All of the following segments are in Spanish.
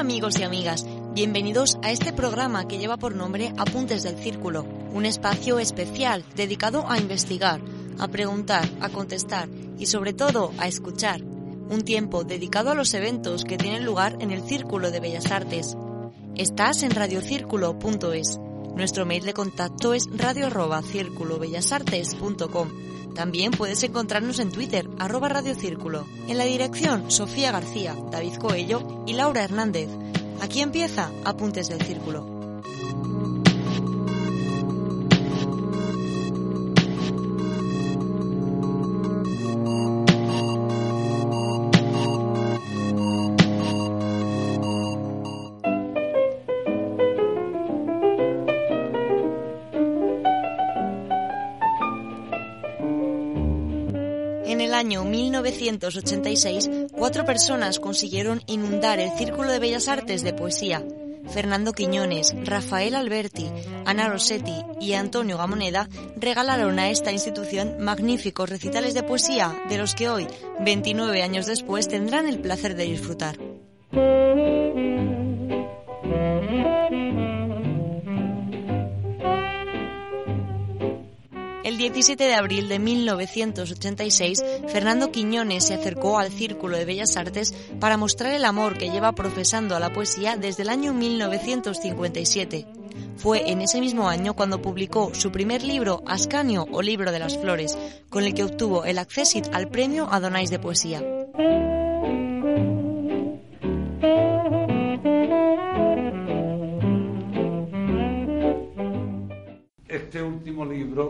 Amigos y amigas, bienvenidos a este programa que lleva por nombre Apuntes del Círculo, un espacio especial dedicado a investigar, a preguntar, a contestar y sobre todo a escuchar. Un tiempo dedicado a los eventos que tienen lugar en el Círculo de Bellas Artes. Estás en radiocírculo.es. Nuestro mail de contacto es radio@circulobellasartes.com. También puedes encontrarnos en Twitter, arroba radiocírculo. En la dirección, Sofía García, David Coello y Laura Hernández. Aquí empieza Apuntes del Círculo. 1986, cuatro personas consiguieron inundar el Círculo de Bellas Artes de poesía. Fernando Quiñones, Rafael Alberti, Ana Rossetti y Antonio Gamoneda regalaron a esta institución magníficos recitales de poesía de los que hoy, 29 años después, tendrán el placer de disfrutar. 17 de abril de 1986, Fernando Quiñones se acercó al Círculo de Bellas Artes para mostrar el amor que lleva profesando a la poesía desde el año 1957. Fue en ese mismo año cuando publicó su primer libro, Ascanio o Libro de las Flores, con el que obtuvo el accesit al premio Adonais de Poesía.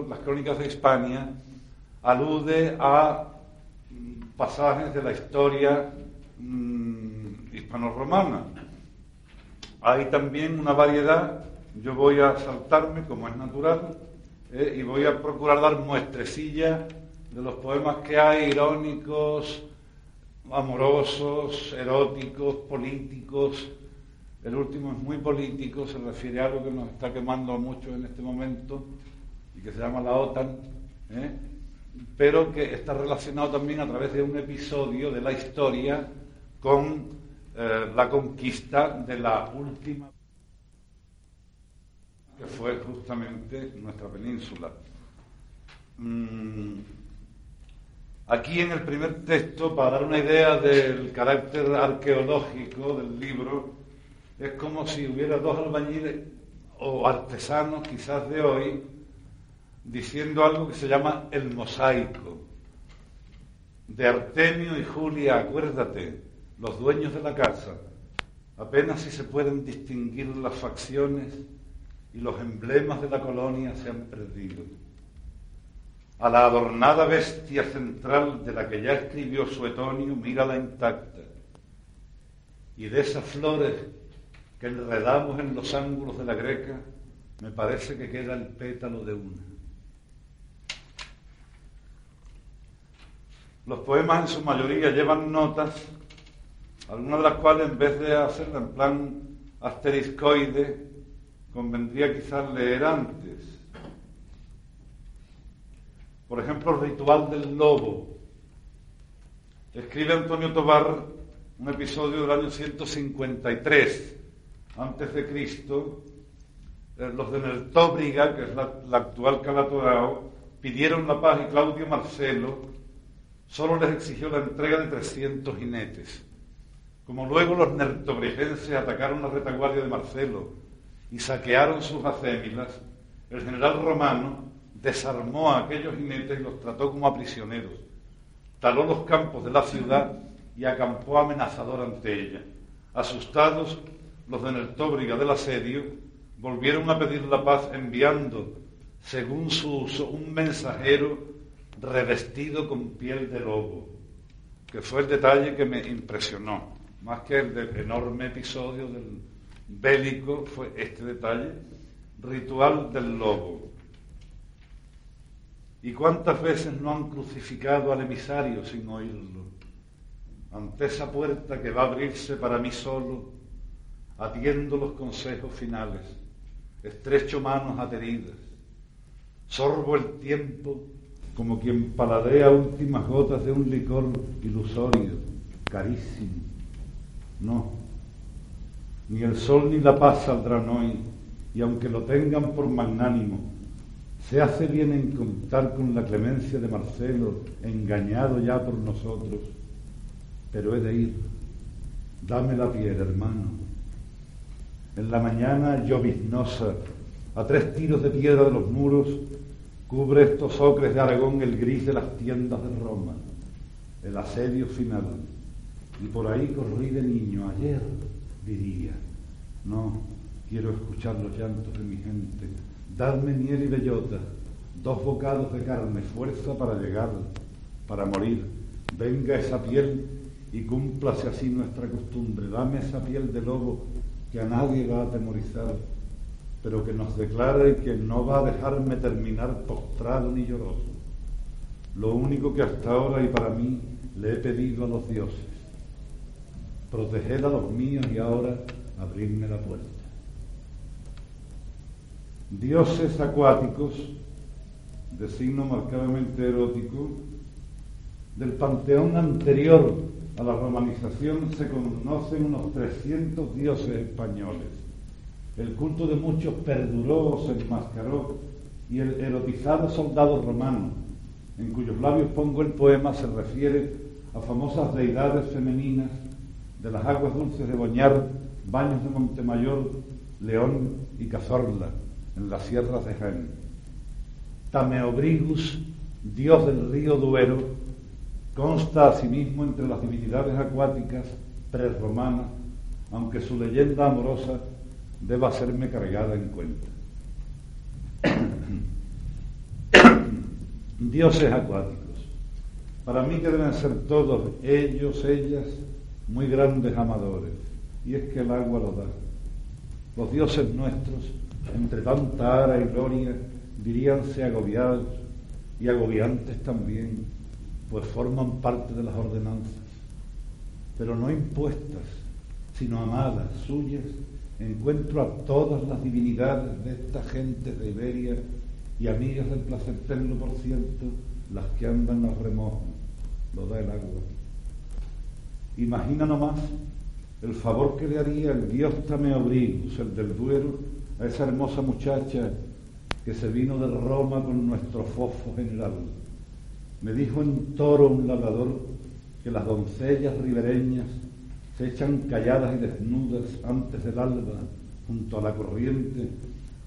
Las Crónicas de Hispania, alude a mm, pasajes de la historia mm, hispano-romana. Hay también una variedad, yo voy a saltarme, como es natural, eh, y voy a procurar dar muestrecillas de los poemas que hay, irónicos, amorosos, eróticos, políticos. El último es muy político, se refiere a algo que nos está quemando mucho en este momento que se llama la OTAN, ¿eh? pero que está relacionado también a través de un episodio de la historia con eh, la conquista de la última, que fue justamente nuestra península. Mm, Aquí en el primer texto, para dar una idea del carácter arqueológico del libro, es como si hubiera dos albañiles o artesanos quizás de hoy diciendo algo que se llama el mosaico. De Artemio y Julia, acuérdate, los dueños de la casa, apenas si se pueden distinguir las facciones y los emblemas de la colonia se han perdido a la adornada bestia central de la que ya escribió Suetonio, mírala intacta. Y de esas flores que enredamos en los ángulos de la greca, me parece que queda el pétalo de una. Los poemas en su mayoría llevan notas, algunas de las cuales en vez de hacerla en plan asteriscoide, convendría quizás leer antes. Por ejemplo, el ritual del lobo. Escribe Antonio Tobar un episodio del año 153 antes de Cristo. Los de Nertóbriga, que es la, la actual Calatorao, pidieron la paz y Claudio Marcelo solo les exigió la entrega de 300 jinetes. Como luego los nertobrigenses atacaron la retaguardia de Marcelo y saquearon sus acémilas, el general romano desarmó a aquellos jinetes y los trató como a prisioneros, taló los campos de la ciudad y acampó amenazador ante ella. Asustados, los de Nertóbriga del asedio volvieron a pedir la paz enviando, según su uso, un mensajero revestido con piel de lobo, que fue el detalle que me impresionó, más que el del enorme episodio del bélico, fue este detalle, ritual del lobo. ¿Y cuántas veces no han crucificado al emisario sin oírlo? Ante esa puerta que va a abrirse para mí solo, atiendo los consejos finales, estrecho manos ateridas, sorbo el tiempo como quien paladea últimas gotas de un licor ilusorio, carísimo. No, ni el sol ni la paz saldrán hoy, y aunque lo tengan por magnánimo, se hace bien en contar con la clemencia de Marcelo, engañado ya por nosotros, pero he de ir. Dame la piel, hermano. En la mañana lloviznosa, a tres tiros de piedra de los muros, cubre estos ocres de Aragón el gris de las tiendas de Roma, el asedio final. Y por ahí corrí de niño, ayer diría, no, quiero escuchar los llantos de mi gente, dadme miel y bellota, dos bocados de carne, fuerza para llegar, para morir, venga esa piel y cúmplase así nuestra costumbre, dame esa piel de lobo que a nadie va a atemorizar pero que nos declara y que no va a dejarme terminar postrado ni lloroso. Lo único que hasta ahora y para mí le he pedido a los dioses, proteger a los míos y ahora abrirme la puerta. Dioses acuáticos, de signo marcadamente erótico, del panteón anterior a la romanización se conocen unos 300 dioses españoles el culto de muchos perduró, se enmascaró, y el erotizado soldado romano, en cuyos labios pongo el poema, se refiere a famosas deidades femeninas de las aguas dulces de Boñar, Baños de Montemayor, León y Cazorla, en las sierras de Jaén. Tameobrigus, dios del río Duero, consta asimismo entre las divinidades acuáticas prerromanas, aunque su leyenda amorosa deba serme cargada en cuenta. Dioses acuáticos. Para mí que deben ser todos ellos, ellas, muy grandes amadores. Y es que el agua lo da. Los dioses nuestros, entre tanta ara y gloria, diríanse agobiados y agobiantes también, pues forman parte de las ordenanzas, pero no impuestas, sino amadas, suyas encuentro a todas las divinidades de esta gente de Iberia y amigas del placer eterno, por cierto, las que andan los remojos, lo da el agua. Imagina nomás el favor que le haría el dios Tameobrigus, el del Duero, a esa hermosa muchacha que se vino de Roma con nuestro fofo general. Me dijo en toro un labrador que las doncellas ribereñas se echan calladas y desnudas antes del alba junto a la corriente,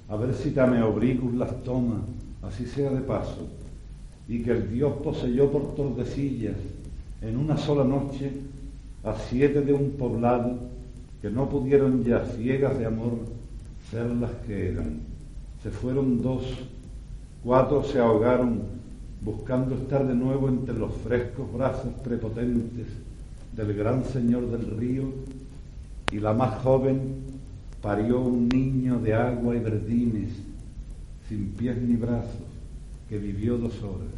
a ver si Tameobricus las toma, así sea de paso, y que el Dios poseyó por Tordesillas en una sola noche a siete de un poblado que no pudieron ya ciegas de amor ser las que eran. Se fueron dos, cuatro se ahogaron buscando estar de nuevo entre los frescos brazos prepotentes del gran señor del río y la más joven parió un niño de agua y verdines, sin pies ni brazos, que vivió dos horas.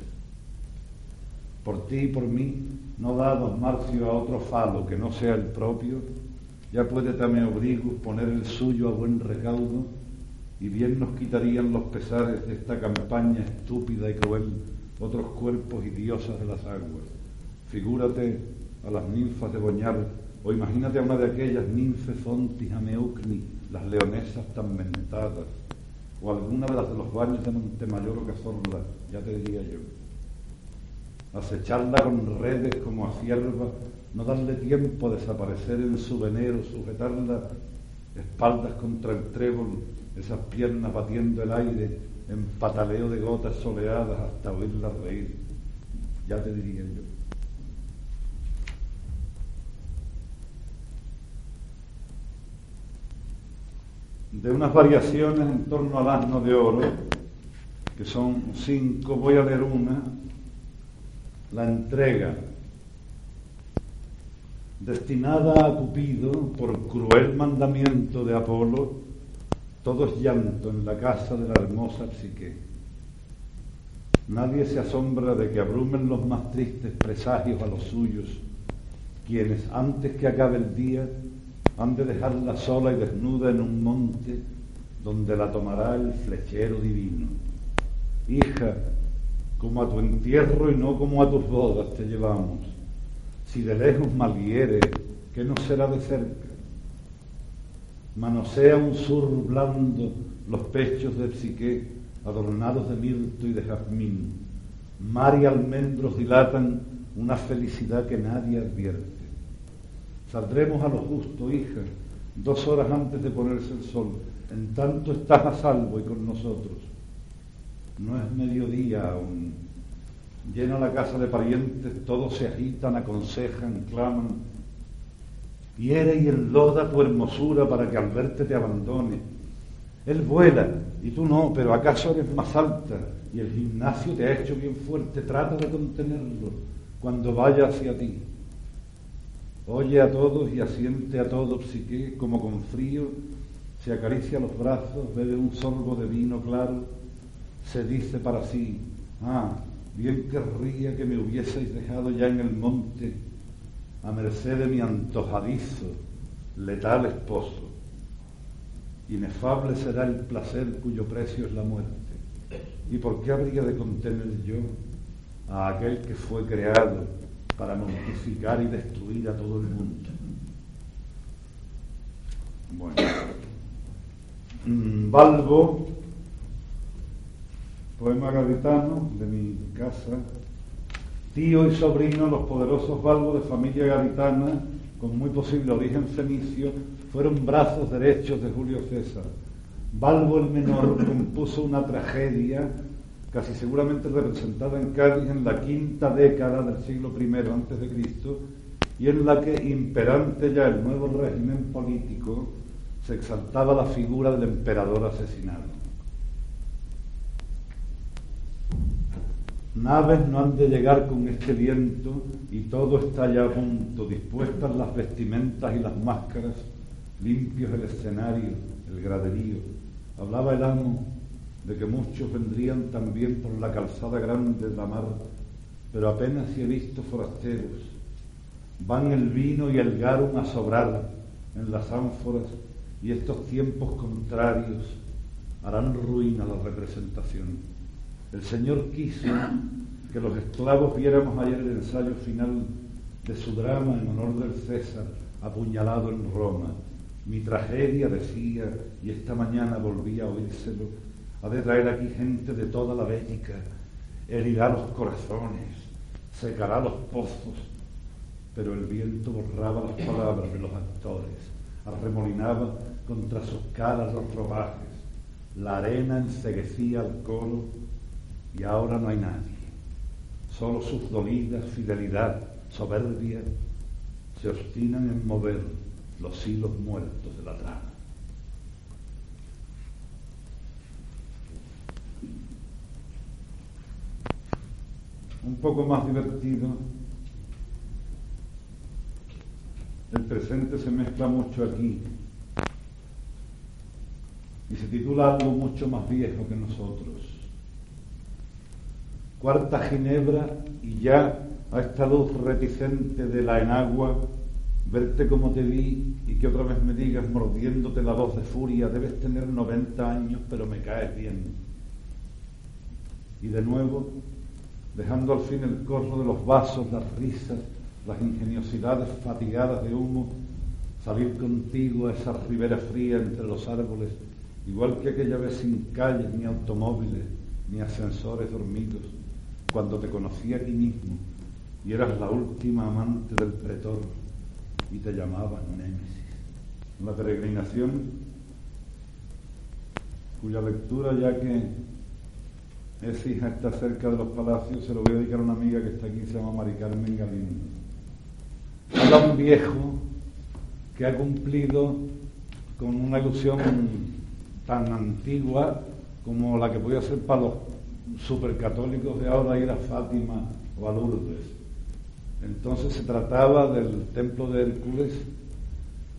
Por ti y por mí, no dados Marcio a otro falo que no sea el propio, ya puede Tameobrigus poner el suyo a buen recaudo y bien nos quitarían los pesares de esta campaña estúpida y cruel otros cuerpos y diosas de las aguas. Figúrate a las ninfas de Boñar, o imagínate a una de aquellas ninfes fontis ameucni, las leonesas tan mentadas, o alguna de las de los baños de Montemayor o Cazorla, ya te diría yo. Acecharla con redes como a cierva, no darle tiempo a desaparecer en su venero, sujetarla espaldas contra el trébol, esas piernas batiendo el aire en pataleo de gotas soleadas hasta oírla reír, ya te diría yo. De unas variaciones en torno al asno de oro, que son cinco, voy a leer una, la entrega, destinada a Cupido por cruel mandamiento de Apolo, todo es llanto en la casa de la hermosa Psique. Nadie se asombra de que abrumen los más tristes presagios a los suyos, quienes antes que acabe el día han de dejarla sola y desnuda en un monte donde la tomará el flechero divino. Hija, como a tu entierro y no como a tus bodas te llevamos. Si de lejos malhiere, ¿qué no será de cerca? Manosea un sur blando los pechos de psique, adornados de mirto y de jazmín. Mar y almendros dilatan una felicidad que nadie advierte. Saldremos a lo justo, hija, dos horas antes de ponerse el sol. En tanto estás a salvo y con nosotros. No es mediodía aún. Llena la casa de parientes, todos se agitan, aconsejan, claman. Hiere y enloda tu hermosura para que al verte te abandone. Él vuela y tú no, pero acaso eres más alta y el gimnasio te ha hecho bien fuerte. Trata de contenerlo cuando vaya hacia ti. Oye a todos y asiente a todos, psique, como con frío, se acaricia los brazos, bebe un sorbo de vino claro, se dice para sí, ah, bien querría que me hubieseis dejado ya en el monte, a merced de mi antojadizo, letal esposo. Inefable será el placer cuyo precio es la muerte. ¿Y por qué habría de contener yo a aquel que fue creado para mortificar y destruir a todo el mundo? Bueno, mm, Balbo poema gaditano de mi casa, tío y sobrino, los poderosos balbos de familia gaditana, con muy posible origen fenicio, fueron brazos derechos de Julio César. Balbo el menor compuso una tragedia casi seguramente representada en Cádiz en la quinta década del siglo I antes de Cristo y en la que, imperante ya el nuevo régimen político, se exaltaba la figura del emperador asesinado. Naves no han de llegar con este viento y todo está ya a punto, dispuestas las vestimentas y las máscaras, limpios el escenario, el graderío. Hablaba el amo de que muchos vendrían también por la calzada grande de la mar, pero apenas he visto forasteros. Van el vino y el garum a sobrar en las ánforas y estos tiempos contrarios harán ruina la representación. El Señor quiso que los esclavos viéramos ayer el ensayo final de su drama en honor del César apuñalado en Roma. Mi tragedia, decía, y esta mañana volví a oírselo, ha de traer aquí gente de toda la Bética, herirá los corazones, secará los pozos, pero el viento borraba las palabras de los actores, arremolinaba contra sus caras los ropajes, la arena enseguecía al coro y ahora no hay nadie. Solo sus dolidas fidelidad, soberbia, se obstinan en mover los hilos muertos de la trama. Un poco más divertido, el presente se mezcla mucho aquí. Y se titula algo mucho más viejo que nosotros. Cuarta ginebra y ya a esta luz reticente de la enagua, verte como te vi y que otra vez me digas mordiéndote la voz de furia, debes tener 90 años, pero me caes bien. Y de nuevo, dejando al fin el corro de los vasos, las risas, las ingeniosidades fatigadas de humo, salir contigo a esa ribera fría entre los árboles, igual que aquella vez sin calles, ni automóviles, ni ascensores dormidos cuando te conocí a ti mismo y eras la última amante del pretor y te llamaban Némesis. La peregrinación, cuya lectura ya que es hija está cerca de los palacios, se lo voy a dedicar a una amiga que está aquí, se llama Mari Carmen Galindo. Habla un viejo que ha cumplido con una ilusión tan antigua como la que podía ser para los supercatólicos de ahora ir a Fátima o a Lourdes. Entonces se trataba del templo de Hércules,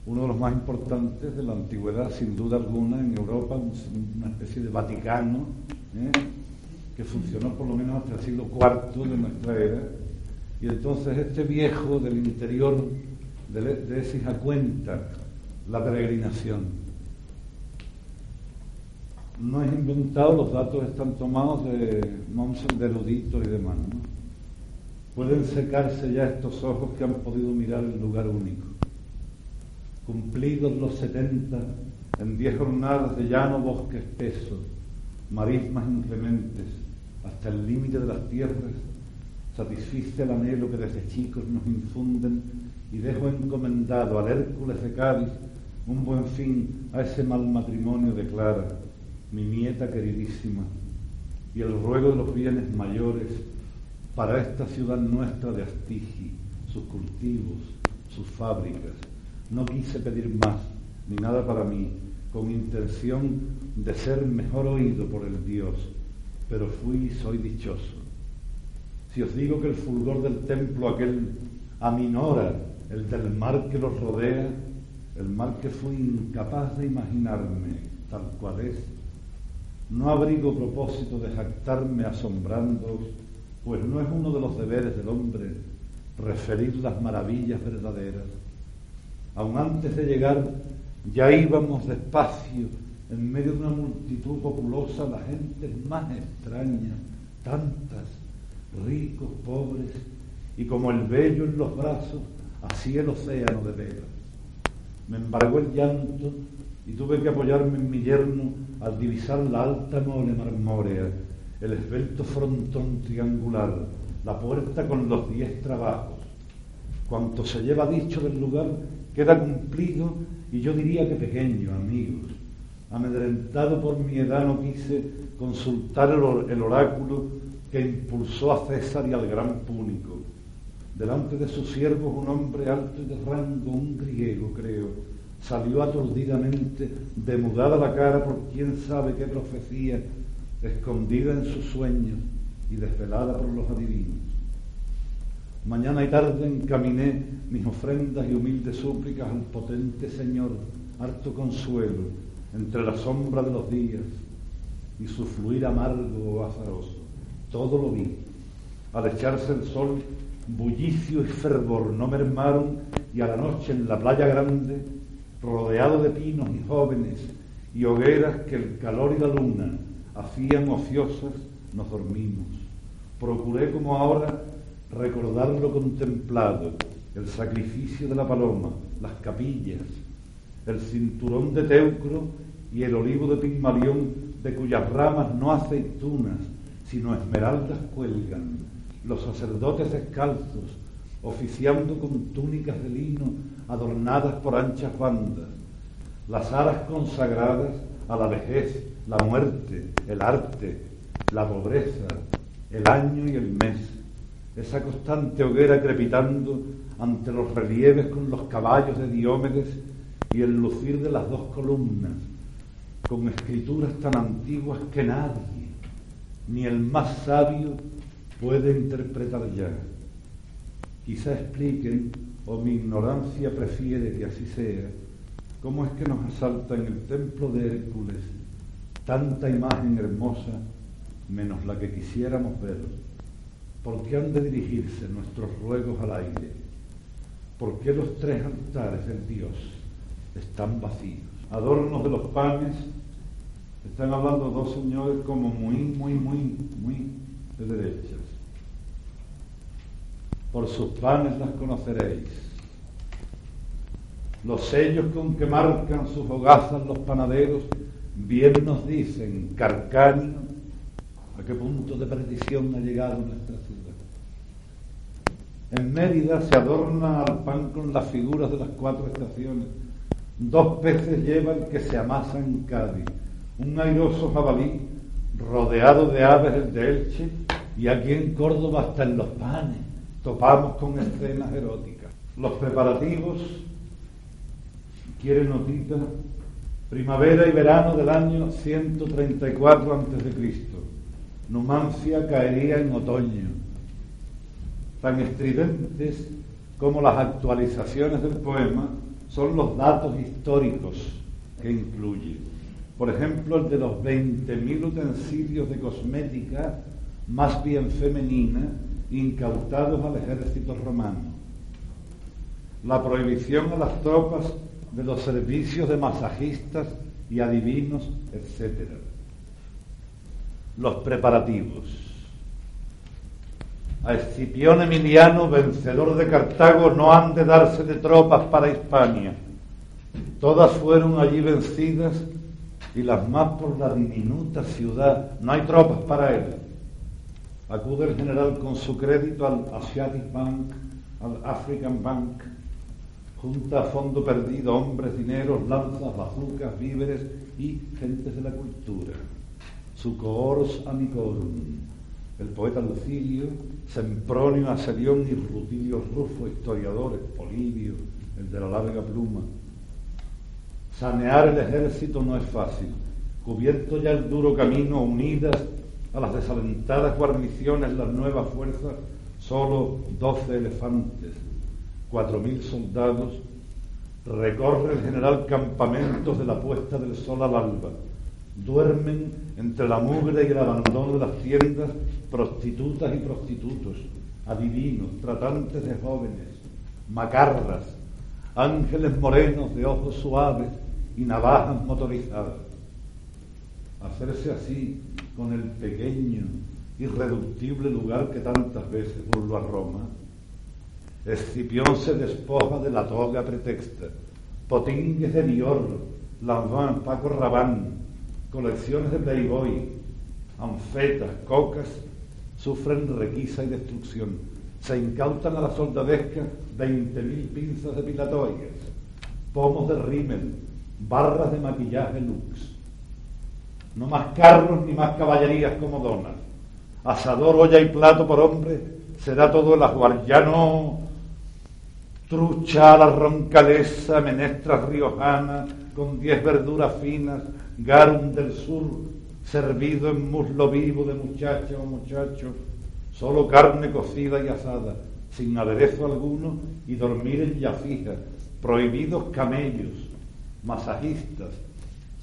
uno de los más importantes de la antigüedad, sin duda alguna, en Europa, una especie de Vaticano, ¿eh? Que funcionó por lo menos hasta el siglo IV de nuestra era. Y entonces este viejo del interior de, de cuenta la peregrinación no es inventado, los datos están tomados de monjes de eruditos y demás. Pueden secarse ya estos ojos que han podido mirar el lugar único. Cumplidos los setenta, en diez jornadas de llano bosque espeso, marismas inclementes, hasta el límite de las tierras, satisfice el anhelo que desde chicos nos infunden y dejo encomendado al Hércules de Cádiz un buen fin a ese mal matrimonio de Clara mi nieta queridísima, y el ruego de los bienes mayores para esta ciudad nuestra de Astigi, sus cultivos, sus fábricas. No quise pedir más, ni nada para mí, con intención de ser mejor oído por el Dios, pero fui y soy dichoso. Si os digo que el fulgor del templo aquel aminora el del mar que los rodea, el mar que fui incapaz de imaginarme tal cual es, no abrigo propósito de jactarme asombrando, pues no es uno de los deberes del hombre referir las maravillas verdaderas. Aun antes de llegar, ya íbamos despacio en medio de una multitud populosa, la gente más extraña, tantas, ricos, pobres, y como el vello en los brazos, así el océano de veras. Me embargó el llanto y tuve que apoyarme en mi yerno al divisar la alta mole marmórea, el esbelto frontón triangular, la puerta con los diez trabajos. Cuanto se lleva dicho del lugar queda cumplido y yo diría que pequeño, amigos. Amedrentado por mi edad no quise consultar el, oráculo que impulsó a César y al gran púnico. Delante de sus siervos un hombre alto y de rango, un griego creo, salió aturdidamente, demudada la cara por quién sabe qué profecía, escondida en sus sueños y desvelada por los adivinos. Mañana y tarde encaminé mis ofrendas y humildes súplicas al potente Señor, harto consuelo, entre la sombra de los días y su fluir amargo o azaroso. Todo lo vi. Al echarse el sol, bullicio y fervor no mermaron y a la noche en la playa grande rodeado de pinos y jóvenes y hogueras que el calor y la luna hacían ociosas, nos dormimos. Procuré como ahora recordar lo contemplado, el sacrificio de la paloma, las capillas, el cinturón de Teucro y el olivo de Pigmalión, de cuyas ramas no aceitunas, sino esmeraldas cuelgan, los sacerdotes descalzos, oficiando con túnicas de lino adornadas por anchas bandas, las aras consagradas a la vejez, la muerte, el arte, la pobreza, el año y el mes, esa constante hoguera crepitando ante los relieves con los caballos de Diómedes y el lucir de las dos columnas, con escrituras tan antiguas que nadie, ni el más sabio, puede interpretar ya. Quizá expliquen o mi ignorancia prefiere que así sea, ¿cómo es que nos asalta en el templo de Hércules tanta imagen hermosa menos la que quisiéramos ver? ¿Por qué han de dirigirse nuestros ruegos al aire? ¿Por qué los tres altares del Dios están vacíos? Adornos de los panes, están hablando dos señores como muy, muy, muy, muy de derechas por sus panes las conoceréis. Los sellos con que marcan sus hogazas los panaderos, bien nos dicen, Carcanio, a qué punto de perdición ha llegado nuestra ciudad. En Mérida se adorna al pan con las figuras de las cuatro estaciones. Dos peces llevan que se amasan en Cádiz, un airoso jabalí rodeado de aves el de Elche y aquí en Córdoba hasta en los panes topamos con escenas eróticas. Los preparativos, quiere notita, primavera y verano del año 134 a.C. Numancia caería en otoño. Tan estridentes como las actualizaciones del poema son los datos históricos que incluye. Por ejemplo, el de los 20.000 utensilios de cosmética, más bien femenina, incautados al ejército romano. La prohibición a las tropas de los servicios de masajistas y adivinos, etc. Los preparativos. A Escipión Emiliano, vencedor de Cartago, no han de darse de tropas para Hispania. Todas fueron allí vencidas y las más por la diminuta ciudad. No hay tropas para él. Acude el general con su crédito al Asiatic Bank, al African Bank, junta a fondo perdido hombres, dineros, lanzas, bazucas, víveres y gentes de la cultura. Su coors amicorum, el poeta Lucilio, Sempronio Aserión y Rutilio Rufo, historiadores, Polibio, el de la larga pluma. Sanear el ejército no es fácil. Cubierto ya el duro camino, unidas a las desalentadas guarniciones las nuevas fuerzas, solo doce elefantes cuatro mil soldados, recorre el general campamentos de la puesta del sol al alba. Duermen entre la mugre y el abandono de las tiendas prostitutas y prostitutos, adivinos, tratantes de jóvenes, macarras, ángeles morenos de ojos suaves y navajas motorizadas. Hacerse así con el pequeño, irreductible lugar que tantas veces burló a Roma, Escipión se despoja de la toga pretexta. Potingues de Dior, Lanvin, Paco Rabanne, colecciones de Playboy, anfetas, cocas, sufren requisa y destrucción. Se incautan a la soldadesca 20.000 pinzas depilatorias, pomos de rímel, barras de maquillaje lux. No más carros ni más caballerías como donas. Asador, olla y plato por hombre será todo el ajuar. Ya no trucha la roncalesa, menestras riojanas con diez verduras finas, garum del sur, servido en muslo vivo de muchacha o muchacho, solo carne cocida y asada, sin aderezo alguno, y dormir en yafija, prohibidos camellos, masajistas,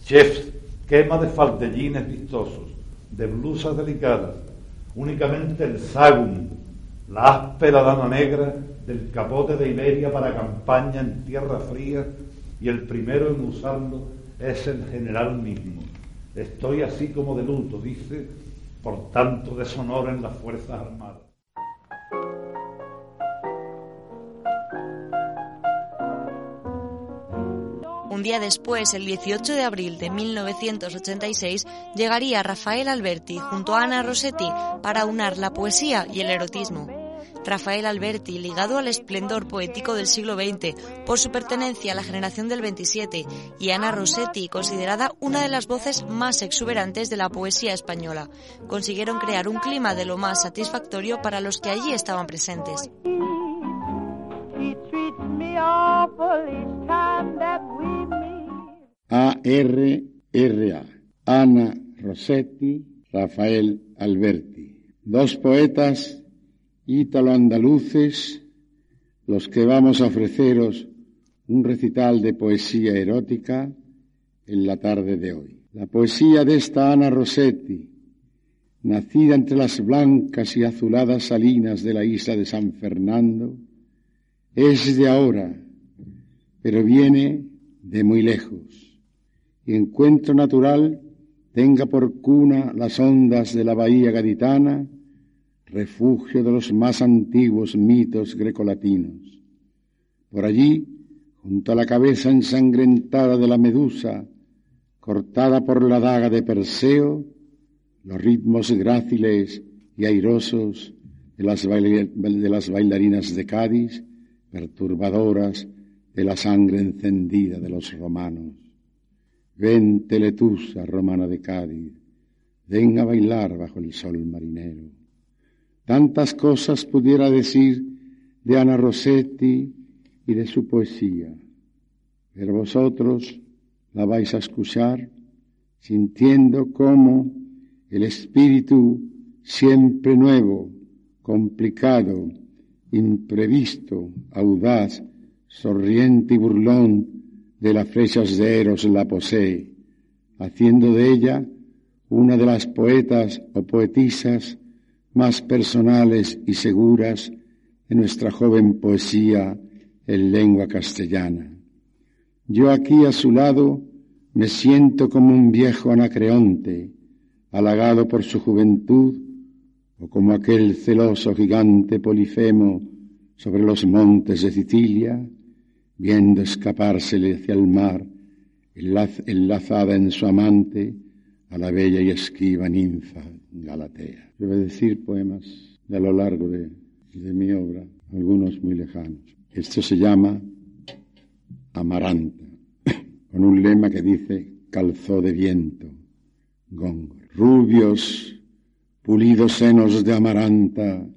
chefs, quema de faldellines vistosos, de blusas delicadas, únicamente el sagum, la áspera dama negra del capote de Iberia para campaña en tierra fría y el primero en usarlo es el general mismo. Estoy así como de luto, dice, por tanto deshonor en las Fuerzas Armadas. Un día después, el 18 de abril de 1986, llegaría Rafael Alberti junto a Ana Rossetti para unar la poesía y el erotismo. Rafael Alberti, ligado al esplendor poético del siglo XX por su pertenencia a la generación del 27, y Ana Rossetti, considerada una de las voces más exuberantes de la poesía española, consiguieron crear un clima de lo más satisfactorio para los que allí estaban presentes. A.R.R.A. Ana Rossetti, Rafael Alberti. Dos poetas ítalo-andaluces, los que vamos a ofreceros un recital de poesía erótica en la tarde de hoy. La poesía de esta Ana Rossetti, nacida entre las blancas y azuladas salinas de la isla de San Fernando, es de ahora, pero viene de muy lejos. Y encuentro natural tenga por cuna las ondas de la bahía gaditana, refugio de los más antiguos mitos grecolatinos. Por allí, junto a la cabeza ensangrentada de la medusa, cortada por la daga de Perseo, los ritmos gráciles y airosos de las, de las bailarinas de Cádiz, perturbadoras de la sangre encendida de los romanos. Ven, Teletusa, romana de Cádiz, ven a bailar bajo el sol marinero. Tantas cosas pudiera decir de Ana Rossetti y de su poesía, pero vosotros la vais a escuchar sintiendo cómo el espíritu siempre nuevo, complicado, imprevisto, audaz, sorriente y burlón de las flechas de Eros la posee, haciendo de ella una de las poetas o poetisas más personales y seguras de nuestra joven poesía en lengua castellana. Yo aquí a su lado me siento como un viejo anacreonte, halagado por su juventud, o como aquel celoso gigante Polifemo sobre los montes de Sicilia, viendo escapársele hacia el mar, enlazada en su amante, a la bella y esquiva ninfa Galatea. Yo voy a decir poemas de a lo largo de, mi obra, algunos muy lejanos. Esto se llama Amaranta, con un lema que dice calzó de viento, góngora. Rubios, pulidos senos de amaranta,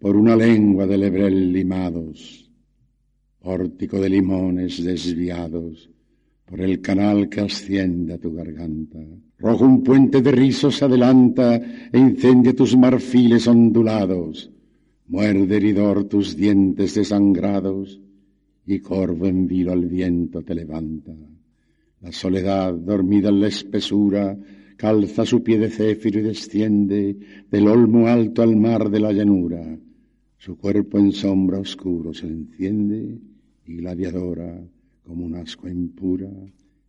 por una lengua de lebrel limados, pórtico de limones desviados, por el canal que asciende a tu garganta. Rojo un puente de rizos adelanta e incendia tus marfiles ondulados. Muerde heridor tus dientes desangrados y corvo en vilo al viento te levanta. La soledad, dormida en la espesura, calza su pie de céfiro y desciende del olmo alto al mar de la llanura. Su cuerpo en sombra oscuro se enciende y gladiadora como un asco impura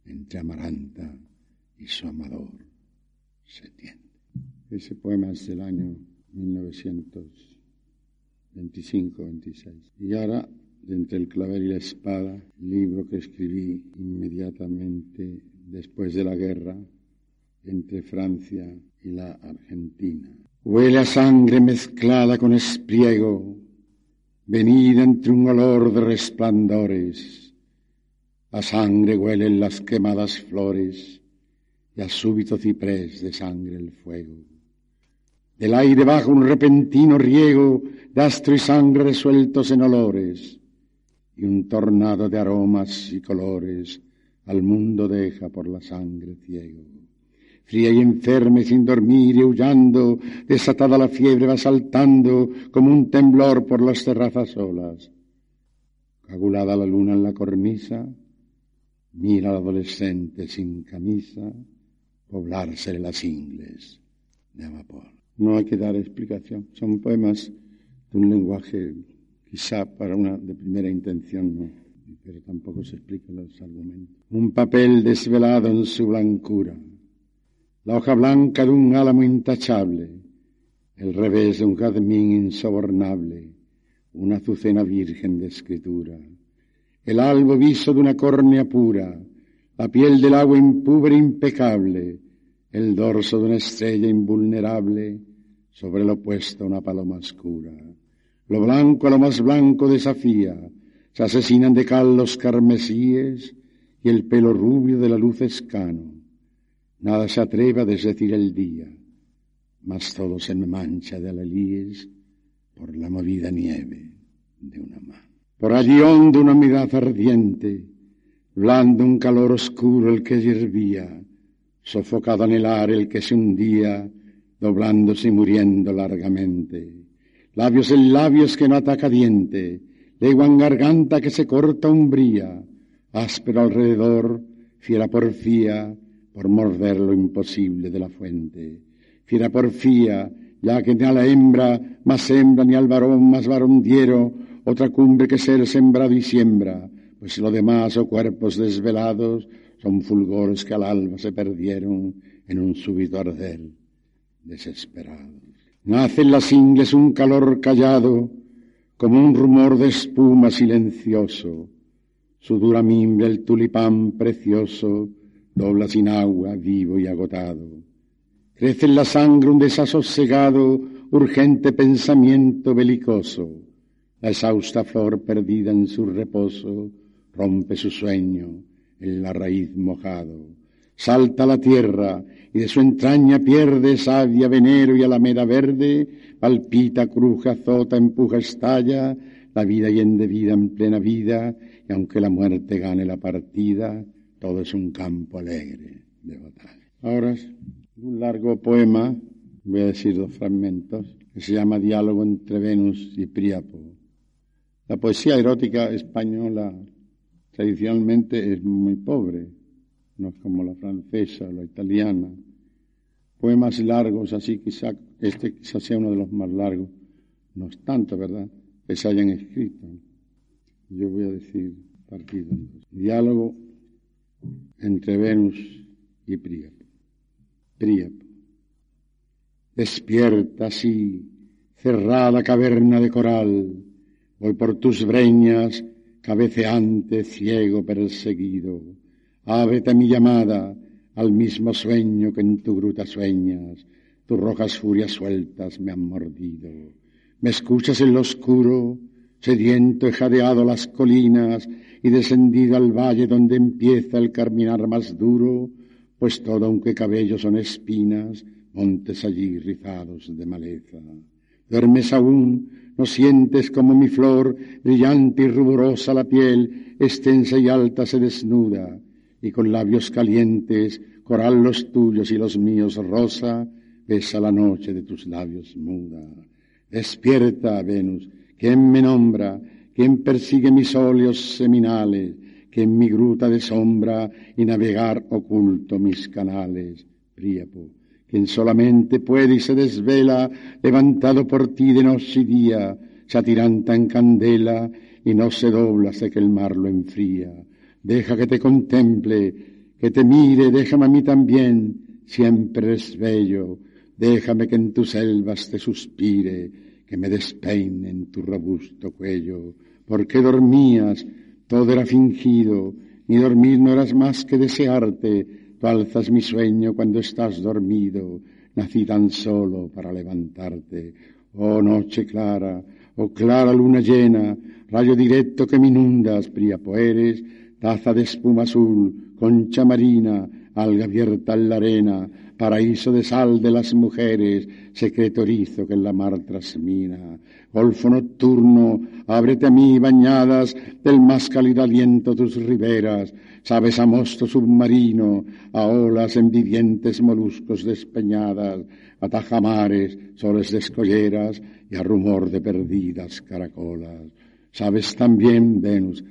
entre Amaranta y su amador se tiende. Ese poema es del año 1925-26. Y ahora, de entre el clavel y la espada, libro que escribí inmediatamente después de la guerra entre Francia y la Argentina. Huele a sangre mezclada con espriego, venida entre un olor de resplandores a sangre huelen las quemadas flores y a súbito ciprés de sangre el fuego. Del aire baja un repentino riego de astro y sangre resueltos en olores y un tornado de aromas y colores al mundo deja por la sangre ciego. Fría y enferma y sin dormir y aullando, desatada la fiebre va saltando como un temblor por las terrazas solas. Cagulada la luna en la cornisa, Mira al adolescente sin camisa poblársele las ingles de vapor. No hay que dar explicación. Son poemas de un lenguaje quizá para una de primera intención, pero tampoco se explican los argumentos. Un papel desvelado en su blancura, la hoja blanca de un álamo intachable, el revés de un jazmín insobornable, una azucena virgen de escritura el albo viso de una córnea pura, la piel del agua impúber impecable, el dorso de una estrella invulnerable, sobre lo opuesto una paloma oscura. Lo blanco a lo más blanco desafía, se asesinan de cal los carmesíes y el pelo rubio de la luz escano. Nada se atreve a desdecir el día, mas todo se me mancha de alelíes por la movida nieve de una mano. Por allí hondo una mirada ardiente, blando un calor oscuro el que hirvía, sofocado en el el que se hundía, doblándose y muriendo largamente. Labios en labios que no ataca diente, lengua en garganta que se corta umbría, áspero alrededor, fiera porfía, por morder lo imposible de la fuente. Fiera porfía, ya que ni a la hembra más hembra ni al varón más varón otra cumbre que ser sembrado y siembra, pues lo demás o cuerpos desvelados son fulgores que al alba se perdieron en un súbito arder desesperado. Nace en las ingles un calor callado, como un rumor de espuma silencioso. Su dura mimbre el tulipán precioso dobla sin agua, vivo y agotado. Crece en la sangre un desasosegado, urgente pensamiento belicoso la exhausta flor perdida en su reposo rompe su sueño en la raíz mojado. Salta a la tierra y de su entraña pierde savia, venero y alameda verde, palpita, cruje, azota, empuja, estalla, la vida y de vida en plena vida, y aunque la muerte gane la partida, todo es un campo alegre de batalla. Ahora un largo poema voy a decir dos fragmentos, que se llama Diálogo entre Venus y Príapo. La poesía erótica española tradicionalmente es muy pobre, no es como la francesa o la italiana. Poemas largos, así quizá, este quizás sea uno de los más largos, no es tanto, ¿verdad?, que se hayan escrito. Yo voy a decir partido. Diálogo entre Venus y Príapo. Príapo. Despierta así, cerrada caverna de coral, voy por tus breñas, cabeceante, ciego, perseguido. Ábrete a mi llamada, al mismo sueño que en tu gruta sueñas, tus rojas furias sueltas me han mordido. Me escuchas en lo oscuro, sediento he jadeado las colinas y descendido al valle donde empieza el carminar más duro, pues todo aunque cabellos son espinas, montes allí rizados de maleza. Duermes aún, no sientes como mi flor, brillante y ruborosa la piel, extensa y alta se desnuda, y con labios calientes, coral los tuyos y los míos rosa, besa la noche de tus labios muda. Despierta, Venus, ¿quién me nombra? ¿Quién persigue mis óleos seminales? ¿Quién mi gruta de sombra y navegar oculto mis canales? Príapo, quien solamente puede y se desvela, levantado por ti de noche y día, se atiranta en candela y no se dobla hasta que el mar lo enfría. Deja que te contemple, que te mire, déjame a mí también, siempre es bello, déjame que en tus selvas te suspire, que me despeine en tu robusto cuello. porque dormías? Todo era fingido, mi dormir no eras más que desearte, tú mi sueño cuando estás dormido, nací tan solo para levantarte. Oh noche clara, oh clara luna llena, rayo directo que me inundas, Príapo eres, taza de espuma azul, concha marina, alga abierta en la arena, paraíso de sal de las mujeres, secreto rizo que en la mar trasmina. Golfo nocturno, ábrete a mí bañadas del más cálido aliento tus riberas, sabes a mosto submarino, a olas en vivientes moluscos despeñadas, a tajamares, soles de escolleras y a rumor de perdidas caracolas. Sabes también, Venus,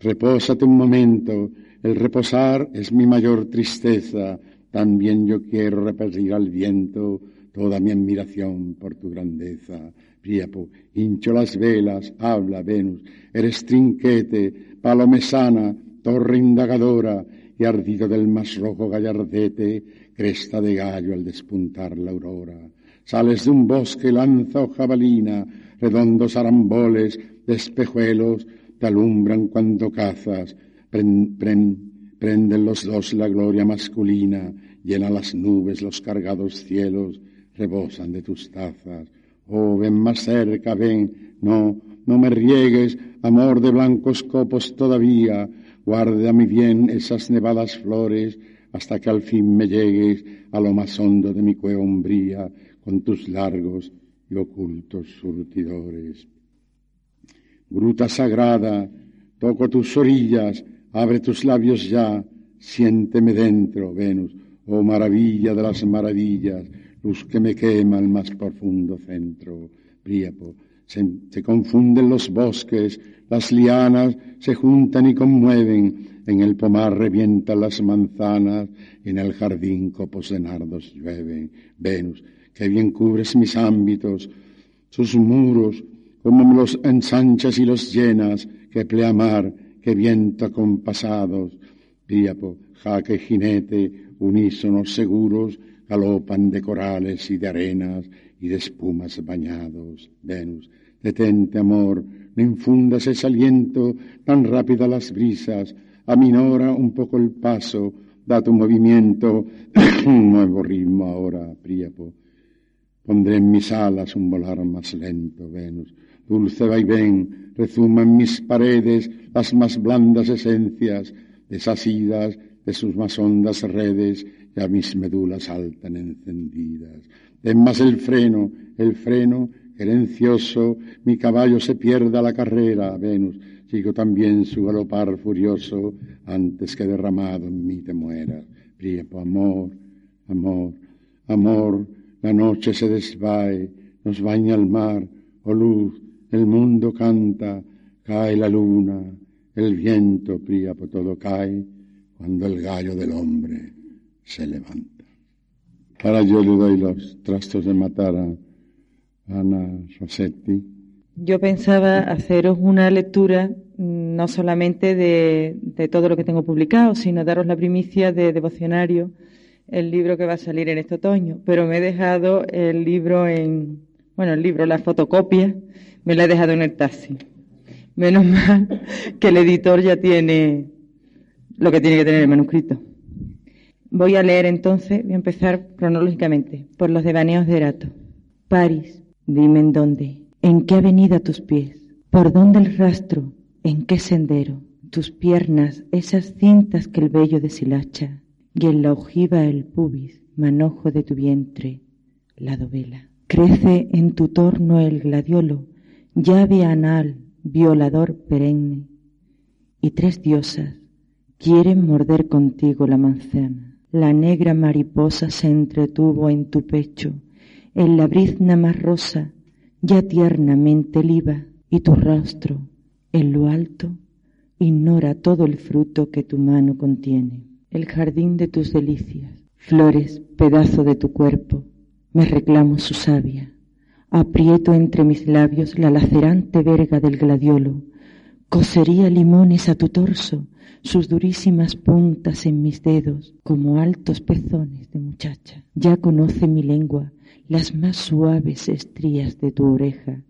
repósate un momento, el reposar es mi mayor tristeza, también yo quiero repetir al viento toda mi admiración por tu grandeza. Príapo, hincho las velas, habla Venus, eres trinquete, palomesana, torre indagadora, y ardido del más rojo gallardete, cresta de gallo al despuntar la aurora. Sales de un bosque, lanza o jabalina, redondos aramboles de espejuelos te alumbran cuando cazas, prenden los dos la gloria masculina, llena las nubes, los cargados cielos, rebosan de tus tazas. Oh, ven más cerca, ven, no, no me riegues, amor de blancos copos todavía, guarde a mi bien esas nevadas flores, hasta que al fin me llegues a lo más hondo de mi cueva umbría, con tus largos y ocultos surtidores. Gruta sagrada, toco tus orillas, Abre tus labios ya, siénteme dentro, Venus, oh maravilla de las maravillas, luz que me quema el más profundo centro. Príapo, se, confunden los bosques, las lianas se juntan y conmueven, en el pomar revientan las manzanas, en el jardín copos de nardos llueven. Venus, que bien cubres mis ámbitos, sus muros, como los ensanchas y los llenas, que pleamar que viento acompasados, Príapo, jaque jinete, unísonos seguros, galopan de corales y de arenas y de espumas bañados. Venus, detente, amor, no infundas ese aliento tan rápido a las brisas, aminora un poco el paso, da tu movimiento un nuevo ritmo ahora, Príapo. Pondré en mis alas un volar más lento, Venus, dulce vaivén, rezuman mis paredes las más blandas esencias, desasidas de sus más hondas redes, y a mis medulas saltan encendidas. Den más el freno, el freno, gerencioso, mi caballo se pierda la carrera, Venus, sigo también su galopar furioso, antes que derramado en mí te mueras. Priepo, amor, amor, amor, La noche se desvae, nos baña el mar, oh luz, el mundo canta, cae la luna, el viento por todo cae, cuando el gallo del hombre se levanta. Ahora yo le doy los trastos de matar a Ana Rossetti. Yo pensaba haceros una lectura mm, no solamente de, todo lo que tengo publicado, sino daros la primicia de Devocionario, el libro que va a salir en este otoño. Pero me he dejado el libro en, bueno, el libro, la fotocopia, me la he dejado en el taxi. Menos mal que el editor ya tiene lo que tiene que tener el manuscrito. Voy a leer entonces, voy a empezar cronológicamente, por los devaneos de Erato. París, dime en dónde, en qué avenida tus pies, por dónde el rastro, en qué sendero, tus piernas, esas cintas que el vello deshilacha, y en la ojiva el pubis, manojo de tu vientre, la dovela. Crece en tu torno el gladiolo, llave anal, violador perenne, y tres diosas quieren morder contigo la manzana. La negra mariposa se entretuvo en tu pecho, en la brizna más rosa, ya tiernamente liba, y tu rostro, en lo alto, ignora todo el fruto que tu mano contiene. El jardín de tus delicias, flores, pedazo de tu cuerpo, me reclamo su savia Aprieto entre mis labios la lacerante verga del gladiolo. Cosería limones a tu torso, sus durísimas puntas en mis dedos, como altos pezones de muchacha. Ya conoce mi lengua las más suaves estrías de tu oreja,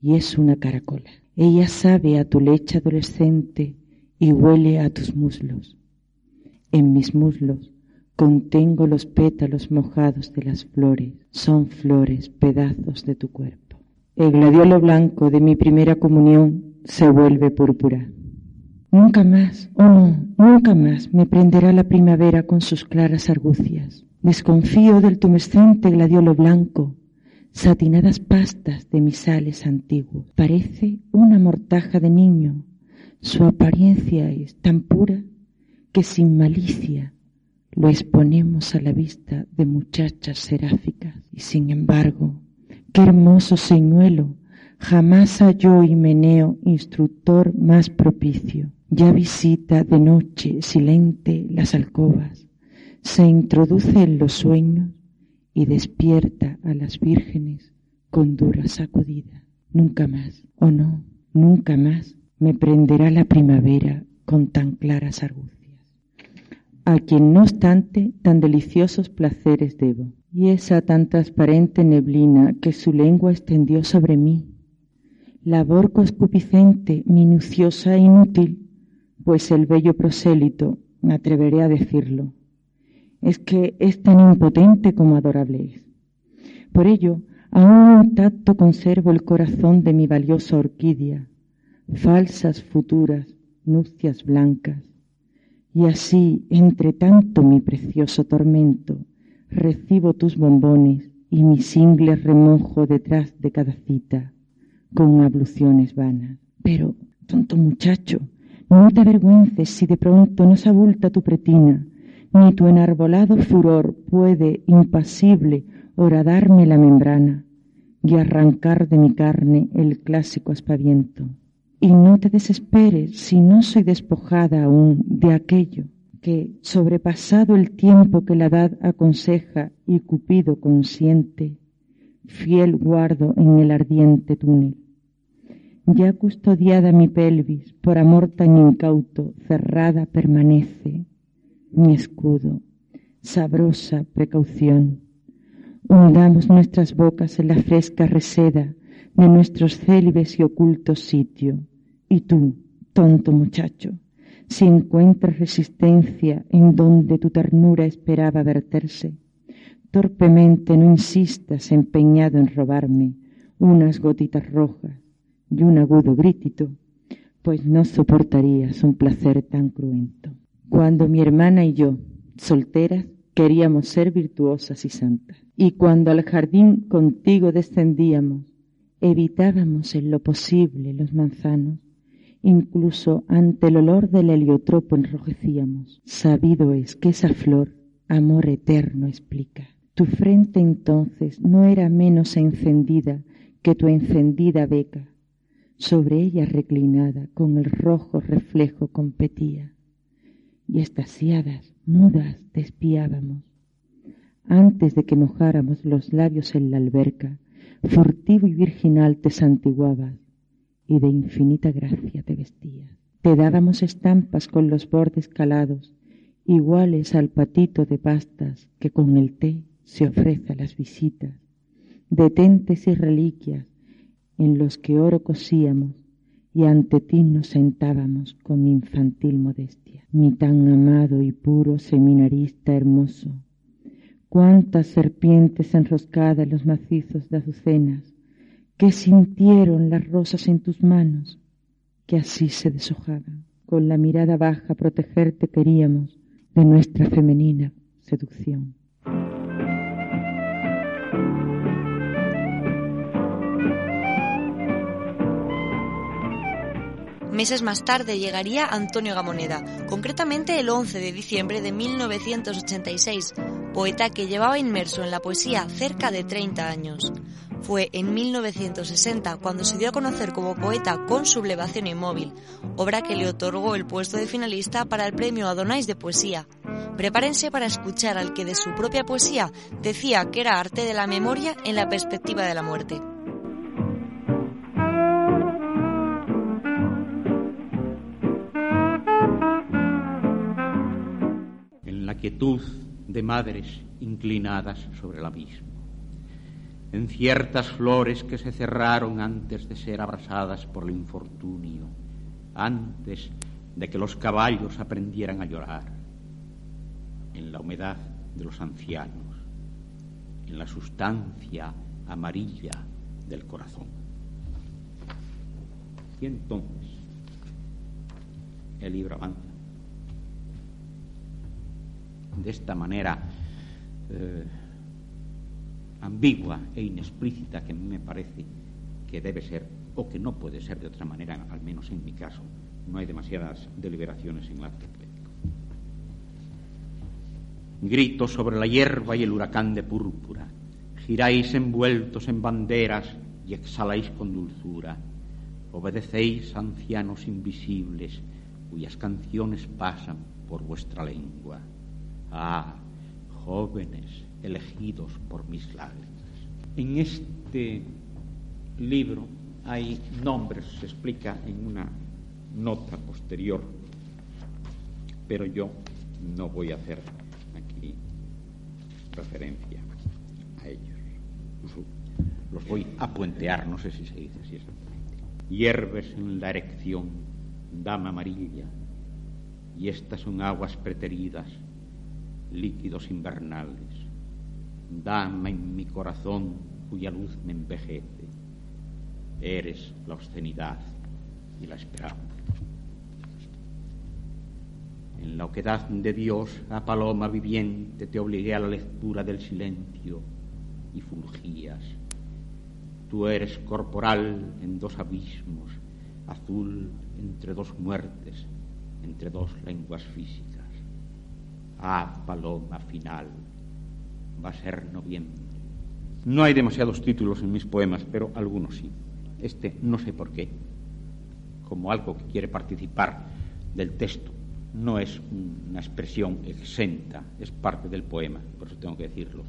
y es una caracola. Ella sabe a tu leche adolescente y huele a tus muslos. En mis muslos Contengo los pétalos mojados de las flores, son flores, pedazos de tu cuerpo. El gladiolo blanco de mi primera comunión se vuelve púrpura. Nunca más, oh no, nunca más me prenderá la primavera con sus claras argucias. Desconfío del tumescente gladiolo blanco, satinadas pastas de misales antiguos. Parece una mortaja de niño. Su apariencia es tan pura que sin malicia lo exponemos a la vista de muchachas seráficas. Y sin embargo, qué hermoso señuelo, jamás halló Himeneo instructor más propicio. Ya visita de noche silente las alcobas, se introduce en los sueños y despierta a las vírgenes con dura sacudida. Nunca más, o oh no, nunca más me prenderá la primavera con tan claras argucias a quien no obstante tan deliciosos placeres debo. Y esa tan transparente neblina que su lengua extendió sobre mí, labor coscupicente, minuciosa e inútil, pues el bello prosélito, me atreveré a decirlo, es que es tan impotente como adorable es. Por ello, aún intacto conservo el corazón de mi valiosa orquídea, falsas futuras, nupcias blancas, y así, entre tanto mi precioso tormento, recibo tus bombones y mis ingles remojo detrás de cada cita con abluciones vanas. Pero, tonto muchacho, no te avergüences si de pronto no se abulta tu pretina, ni tu enarbolado furor puede, impasible, horadarme la membrana y arrancar de mi carne el clásico aspaviento. Y no te desesperes si no soy despojada aún de aquello que, sobrepasado el tiempo que la edad aconseja y Cupido consiente, fiel guardo en el ardiente túnel. Ya custodiada mi pelvis por amor tan incauto, cerrada permanece mi escudo, sabrosa precaución. Hundamos nuestras bocas en la fresca reseda de nuestros célibes y ocultos sitios y tú, tonto muchacho, si encuentras resistencia en donde tu ternura esperaba verterse, torpemente no insistas empeñado en robarme unas gotitas rojas y un agudo grítito, pues no soportarías un placer tan cruento. Cuando mi hermana y yo, solteras, queríamos ser virtuosas y santas, y cuando al jardín contigo descendíamos, evitábamos en lo posible los manzanos, Incluso ante el olor del heliotropo enrojecíamos. Sabido es que esa flor amor eterno explica. Tu frente entonces no era menos encendida que tu encendida beca. Sobre ella reclinada con el rojo reflejo competía. Y estasiadas, mudas, te espiábamos. Antes de que mojáramos los labios en la alberca, furtivo y virginal te santiguabas y de infinita gracia te vestías. Te dábamos estampas con los bordes calados, iguales al patito de pastas que con el té se ofrece a las visitas, detentes y reliquias en los que oro cosíamos y ante ti nos sentábamos con infantil modestia. Mi tan amado y puro seminarista hermoso, cuántas serpientes enroscadas en los macizos de azucenas, que sintieron las rosas en tus manos, que así se deshojaban. Con la mirada baja protegerte queríamos de nuestra femenina seducción. Meses más tarde llegaría Antonio Gamoneda, concretamente el 11 de diciembre de 1986, poeta que llevaba inmerso en la poesía cerca de 30 años. Fue en 1960 cuando se dio a conocer como poeta con Sublevación Inmóvil, obra que le otorgó el puesto de finalista para el premio Adonais de Poesía. Prepárense para escuchar al que de su propia poesía decía que era arte de la memoria en la perspectiva de la muerte. Quietud de madres inclinadas sobre el abismo, en ciertas flores que se cerraron antes de ser abrasadas por el infortunio, antes de que los caballos aprendieran a llorar, en la humedad de los ancianos, en la sustancia amarilla del corazón. Y entonces el libro avanza de esta manera eh, ambigua e inexplícita que a mí me parece que debe ser o que no puede ser de otra manera, al menos en mi caso. No hay demasiadas deliberaciones en el arte poético. Grito sobre la hierba y el huracán de púrpura. Giráis envueltos en banderas y exhaláis con dulzura. Obedecéis ancianos invisibles cuyas canciones pasan por vuestra lengua. Ah, jóvenes elegidos por mis lágrimas. En este libro hay nombres, se explica en una nota posterior, pero yo no voy a hacer aquí referencia a ellos. Los voy a puentear, no sé si se dice así exactamente. Hierves en la erección, dama amarilla, y estas son aguas preteridas, líquidos invernales. Dama en mi corazón cuya luz me envejece. Eres la obscenidad y la esperanza. En la oquedad de Dios, a paloma viviente, te obligué a la lectura del silencio y fulgías. Tú eres corporal en dos abismos, azul entre dos muertes, entre dos lenguas físicas. Ah, paloma final, va a ser noviembre. No hay demasiados títulos en mis poemas, pero algunos sí. Este no sé por qué, como algo que quiere participar del texto. No es una expresión exenta, es parte del poema, por eso tengo que decirlo.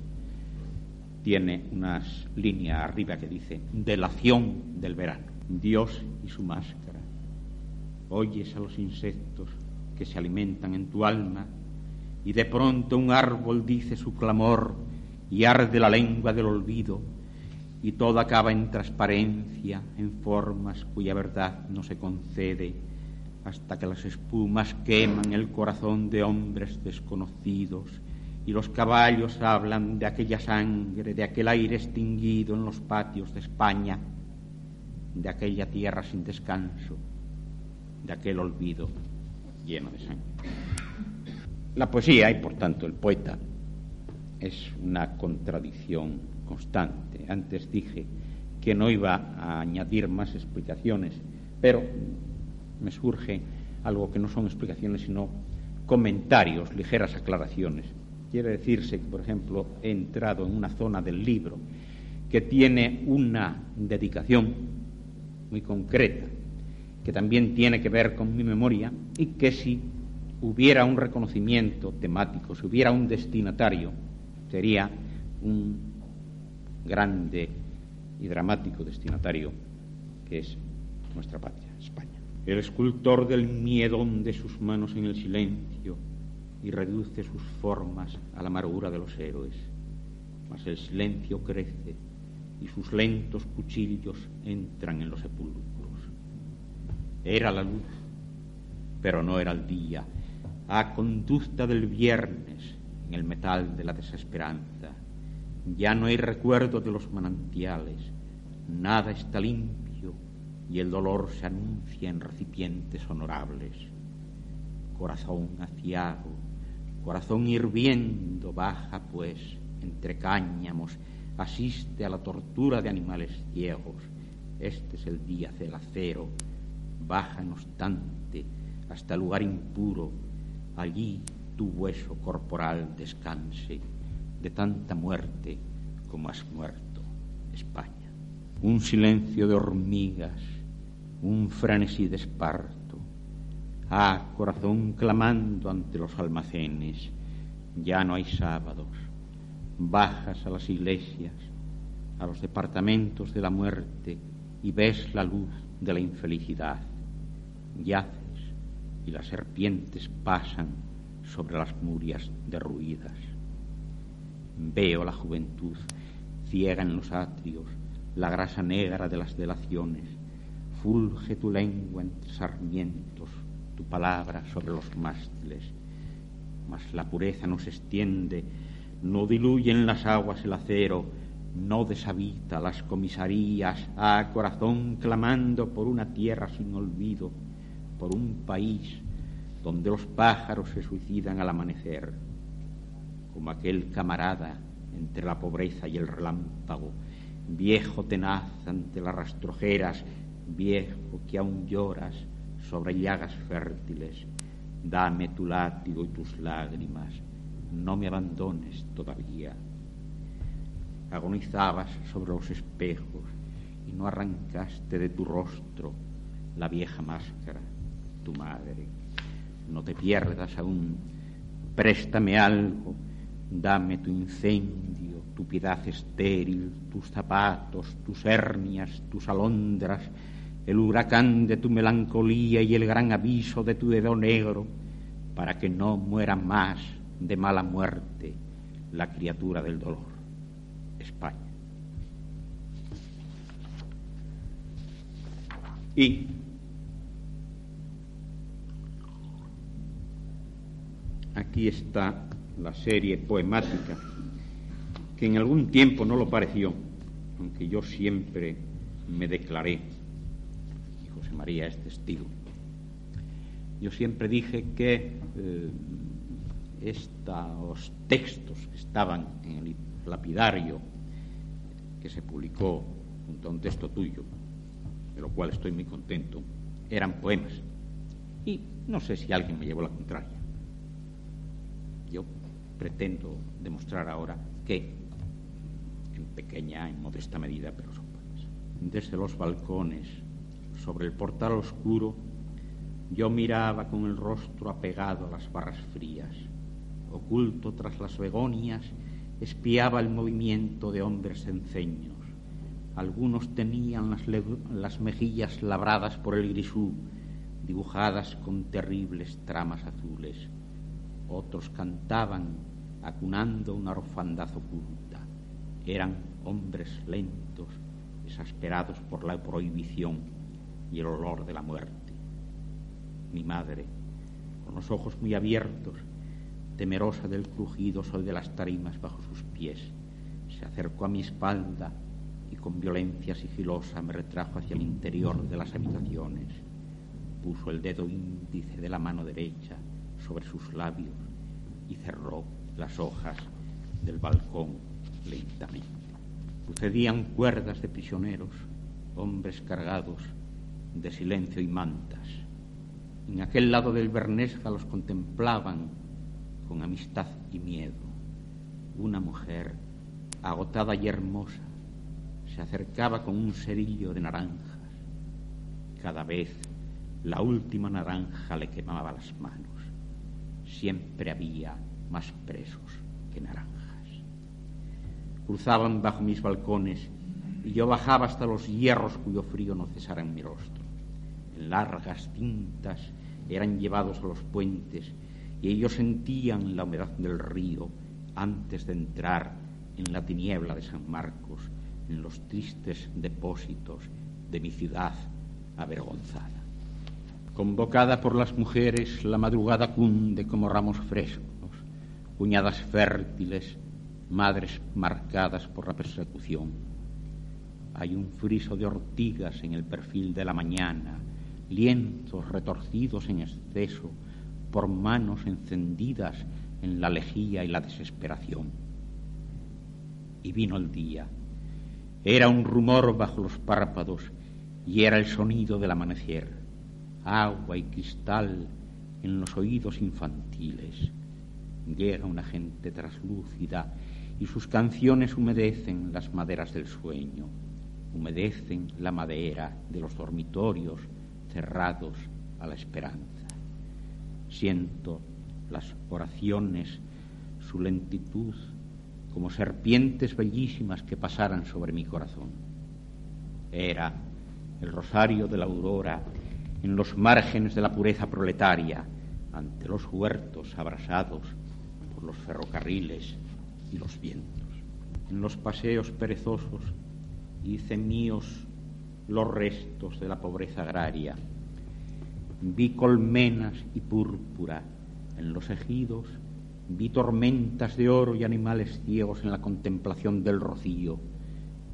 Tiene unas líneas arriba que dice, delación del verano, Dios y su máscara. Oyes a los insectos que se alimentan en tu alma y de pronto un árbol dice su clamor y arde la lengua del olvido y todo acaba en transparencia, en formas cuya verdad no se concede hasta que las espumas queman el corazón de hombres desconocidos y los caballos hablan de aquella sangre, de aquel aire extinguido en los patios de España, de aquella tierra sin descanso, de aquel olvido lleno de sangre. La poesía y por tanto el poeta es una contradicción constante. Antes dije que no iba a añadir más explicaciones, pero me surge algo que no son explicaciones, sino comentarios, ligeras aclaraciones. quiere decirse que, por ejemplo, he entrado en una zona del libro que tiene una dedicación muy concreta, que también tiene que ver con mi memoria y que si hubiera un reconocimiento temático, si hubiera un destinatario, sería un grande y dramático destinatario que es nuestra patria, España. El escultor del miedo de sus manos en el silencio y reduce sus formas a la amargura de los héroes. Mas el silencio crece y sus lentos cuchillos entran en los sepulcros. Era la luz, pero no era el día, a conducta del viernes en el metal de la desesperanza. Ya no hay recuerdo de los manantiales, nada está limpio y el dolor se anuncia en recipientes honorables. Corazón aciago, corazón hirviendo, baja pues entre cáñamos, asiste a la tortura de animales ciegos. Este es el día del acero, baja no obstante hasta el lugar impuro, allí tu hueso corporal descanse de tanta muerte como has muerto, España. Un silencio de hormigas, un frenesí de esparto. Ah, corazón clamando ante los almacenes, ya no hay sábados. Bajas a las iglesias, a los departamentos de la muerte y ves la luz de la infelicidad. Yaces y las serpientes pasan sobre las murias derruidas. Veo la juventud ciega en los atrios, la grasa negra de las delaciones. Fulge tu lengua entre sarmientos, tu palabra sobre los mástiles. Mas la pureza no se extiende, no diluye en las aguas el acero, no deshabita las comisarías, a corazón clamando por una tierra sin olvido, por un país donde los pájaros se suicidan al amanecer, como aquel camarada entre la pobreza y el relámpago, viejo tenaz ante las rastrojeras, viejo que aún lloras sobre llagas fértiles, dame tu látigo y tus lágrimas, no me abandones todavía. Agonizabas sobre los espejos y no arrancaste de tu rostro la vieja máscara, tu madre no te pierdas aún, préstame algo, dame tu incendio, tu piedad estéril, tus zapatos, tus hernias, tus alondras, el huracán de tu melancolía y el gran aviso de tu dedo negro, para que no muera más de mala muerte la criatura del dolor. España. Y aquí está la serie poemática, que en algún tiempo no lo pareció, aunque yo siempre me declaré, y José María es testigo, yo siempre dije que eh, estos textos que estaban en el lapidario que se publicó junto a un texto tuyo, de lo cual estoy muy contento, eran poemas. Y no sé si alguien me llevó la contraria yo pretendo demostrar ahora que, en pequeña, en modesta medida, pero son buenas. Desde los balcones, sobre el portal oscuro, yo miraba con el rostro apegado a las barras frías. Oculto tras las begonias, espiaba el movimiento de hombres enceños. Algunos tenían las, las mejillas labradas por el grisú, dibujadas con terribles tramas azules otros cantaban acunando una orfandad oculta. Eran hombres lentos, exasperados por la prohibición y el olor de la muerte. Mi madre, con los ojos muy abiertos, temerosa del crujido sol de las tarimas bajo sus pies, se acercó a mi espalda y con violencia sigilosa me retrajo hacia el interior de las habitaciones. Puso el dedo índice de la mano derecha sobre sus labios y cerró las hojas del balcón lentamente. Sucedían cuerdas de prisioneros, hombres cargados de silencio y mantas. En aquel lado del Bernesga los contemplaban con amistad y miedo. una mujer, agotada y hermosa, se acercaba con un cerillo de naranjas. Cada vez la última naranja le quemaba las manos. Siempre había más presos que naranjas. Cruzaban bajo mis balcones y yo bajaba hasta los hierros cuyo frío no cesara en mi rostro. En largas cintas eran llevados a los puentes y ellos sentían la humedad del río antes de entrar en la tiniebla de San Marcos, en los tristes depósitos de mi ciudad avergonzada. Convocada por las mujeres, la madrugada cunde como ramos frescos, cuñadas fértiles, madres marcadas por la persecución. Hay un friso de ortigas en el perfil de la mañana, lienzos retorcidos en exceso por manos encendidas en la lejía y la desesperación. Y vino el día. Era un rumor bajo los párpados y era el sonido del amanecer, agua y cristal en los oídos infantiles. Llega una gente traslúcida y sus canciones humedecen las maderas del sueño, humedecen la madera de los dormitorios cerrados a la esperanza. Siento las oraciones, su lentitud, como serpientes bellísimas que pasaran sobre mi corazón. Era el rosario de la aurora en los márgenes de la pureza proletaria, ante los huertos abrasados por los ferrocarriles y los vientos. En los paseos perezosos hice míos los restos de la pobreza agraria. Vi colmenas y púrpura en los ejidos, vi tormentas de oro y animales ciegos en la contemplación del rocío,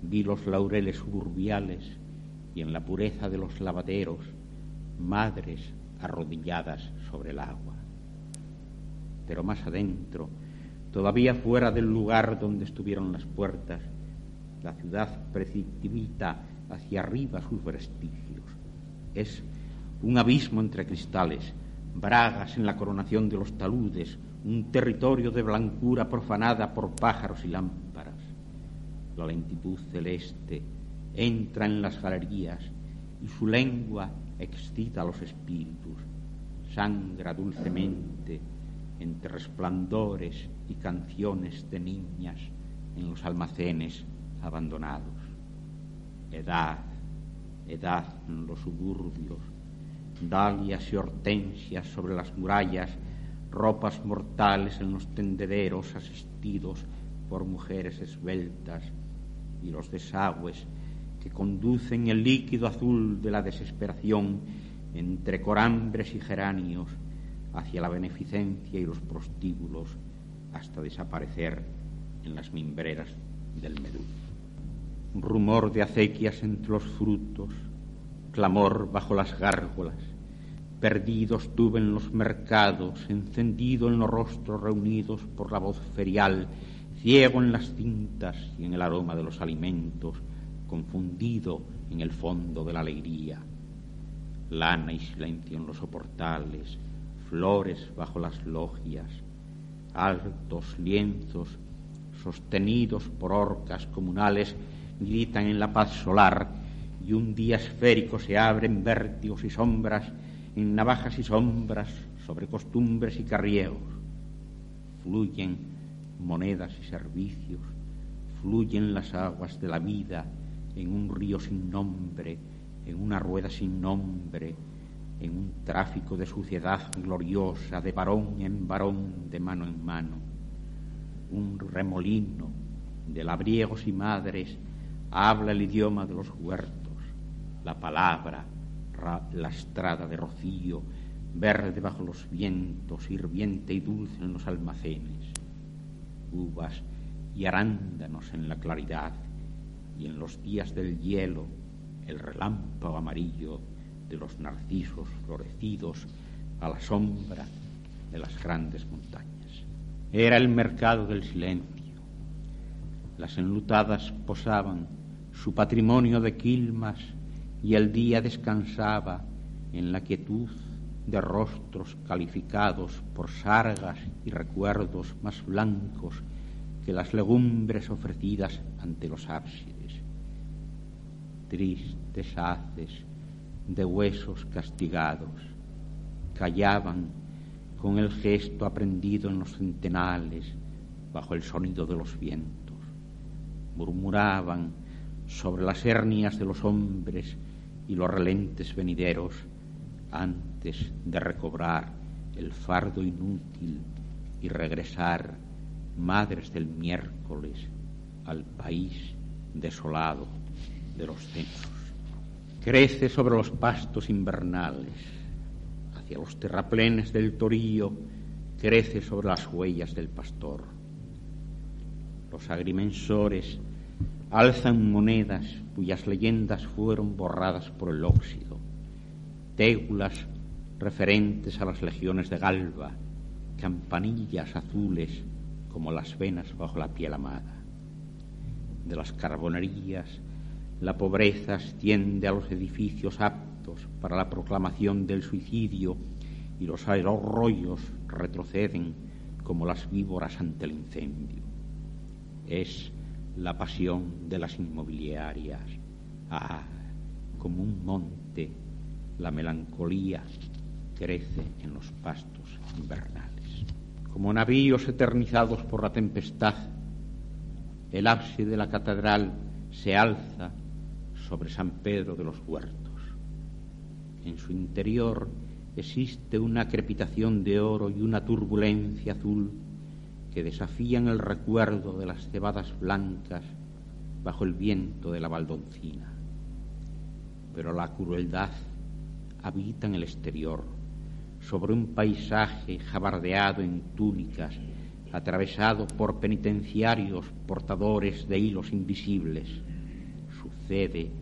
vi los laureles suburbiales y en la pureza de los lavaderos, madres arrodilladas sobre el agua. Pero más adentro, todavía fuera del lugar donde estuvieron las puertas, la ciudad precipita hacia arriba sus vestigios. Es un abismo entre cristales, bragas en la coronación de los taludes, un territorio de blancura profanada por pájaros y lámparas. La lentitud celeste entra en las galerías y su lengua excita los espíritus, sangra dulcemente entre resplandores y canciones de niñas en los almacenes abandonados. Edad, edad en los suburbios, dalias y hortensias sobre las murallas, ropas mortales en los tendederos asistidos por mujeres esbeltas y los desagües que conducen el líquido azul de la desesperación entre corambres y geranios hacia la beneficencia y los prostíbulos hasta desaparecer en las mimbreras del medú. Rumor de acequias entre los frutos, clamor bajo las gárgolas, perdidos tuve en los mercados, encendido en los rostros reunidos por la voz ferial, ciego en las cintas y en el aroma de los alimentos, confundido en el fondo de la alegría. Lana y silencio en los soportales, flores bajo las logias, altos lienzos sostenidos por orcas comunales gritan en la paz solar y un día esférico se abre en vértigos y sombras, en navajas y sombras, sobre costumbres y carriegos. Fluyen monedas y servicios, fluyen las aguas de la vida en un río sin nombre, en una rueda sin nombre, en un tráfico de suciedad gloriosa, de varón en varón, de mano en mano. Un remolino de labriegos y madres habla el idioma de los huertos, la palabra lastrada de rocío, verde bajo los vientos, hirviente y dulce en los almacenes, uvas y arándanos en la claridad, y en los días del hielo el relámpago amarillo de los narcisos florecidos a la sombra de las grandes montañas. Era el mercado del silencio. Las enlutadas posaban su patrimonio de quilmas y el día descansaba en la quietud de rostros calificados por sargas y recuerdos más blancos que las legumbres ofrecidas ante los ábsides. Tristes haces de huesos castigados callaban con el gesto aprendido en los centenales bajo el sonido de los vientos. Murmuraban sobre las hernias de los hombres y los relentes venideros antes de recobrar el fardo inútil y regresar, madres del miércoles, al país desolado de los censos. Crece sobre los pastos invernales, hacia los terraplenes del torío, crece sobre las huellas del pastor. Los agrimensores alzan monedas cuyas leyendas fueron borradas por el óxido, tégulas referentes a las legiones de Galba, campanillas azules como las venas bajo la piel amada. De las carbonerías, la pobreza extiende a los edificios aptos para la proclamación del suicidio y los aerorrollos retroceden como las víboras ante el incendio. Es la pasión de las inmobiliarias. Ah, como un monte, la melancolía crece en los pastos invernales. Como navíos eternizados por la tempestad, el ábside de la catedral se alza sobre San Pedro de los Huertos. En su interior existe una crepitación de oro y una turbulencia azul que desafían el recuerdo de las cebadas blancas bajo el viento de la baldoncina. Pero la crueldad habita en el exterior, sobre un paisaje jabardeado en túnicas, atravesado por penitenciarios portadores de hilos invisibles. Sucede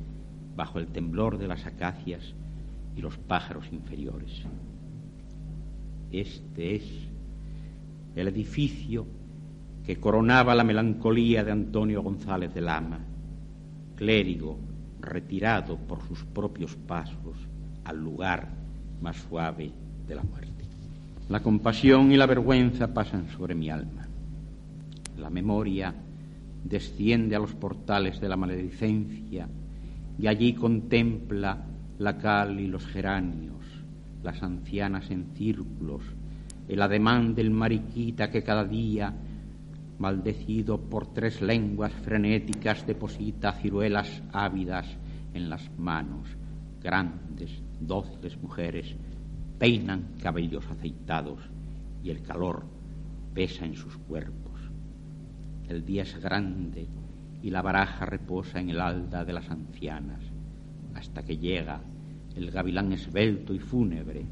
bajo el temblor de las acacias y los pájaros inferiores. Este es el edificio que coronaba la melancolía de Antonio González de Lama, clérigo retirado por sus propios pasos al lugar más suave de la muerte. La compasión y la vergüenza pasan sobre mi alma. La memoria desciende a los portales de la maledicencia y allí contempla la cal y los geranios, las ancianas en círculos, el ademán del mariquita que cada día, maldecido por tres lenguas frenéticas, deposita ciruelas ávidas en las manos, grandes, dóciles mujeres, peinan cabellos aceitados y el calor pesa en sus cuerpos. El día es grande y la baraja reposa en el alda de las ancianas, hasta que llega el gavilán esbelto y fúnebre,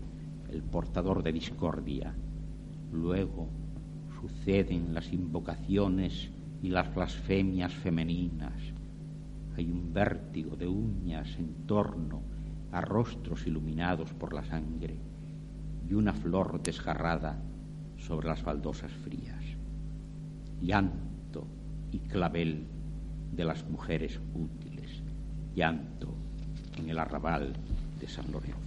el portador de discordia, Luego suceden las invocaciones y las blasfemias femeninas. Hay un vértigo de uñas en torno a rostros iluminados por la sangre y una flor desgarrada sobre las baldosas frías. Llanto y clavel de las mujeres útiles. Llanto en el arrabal de San Lorenzo.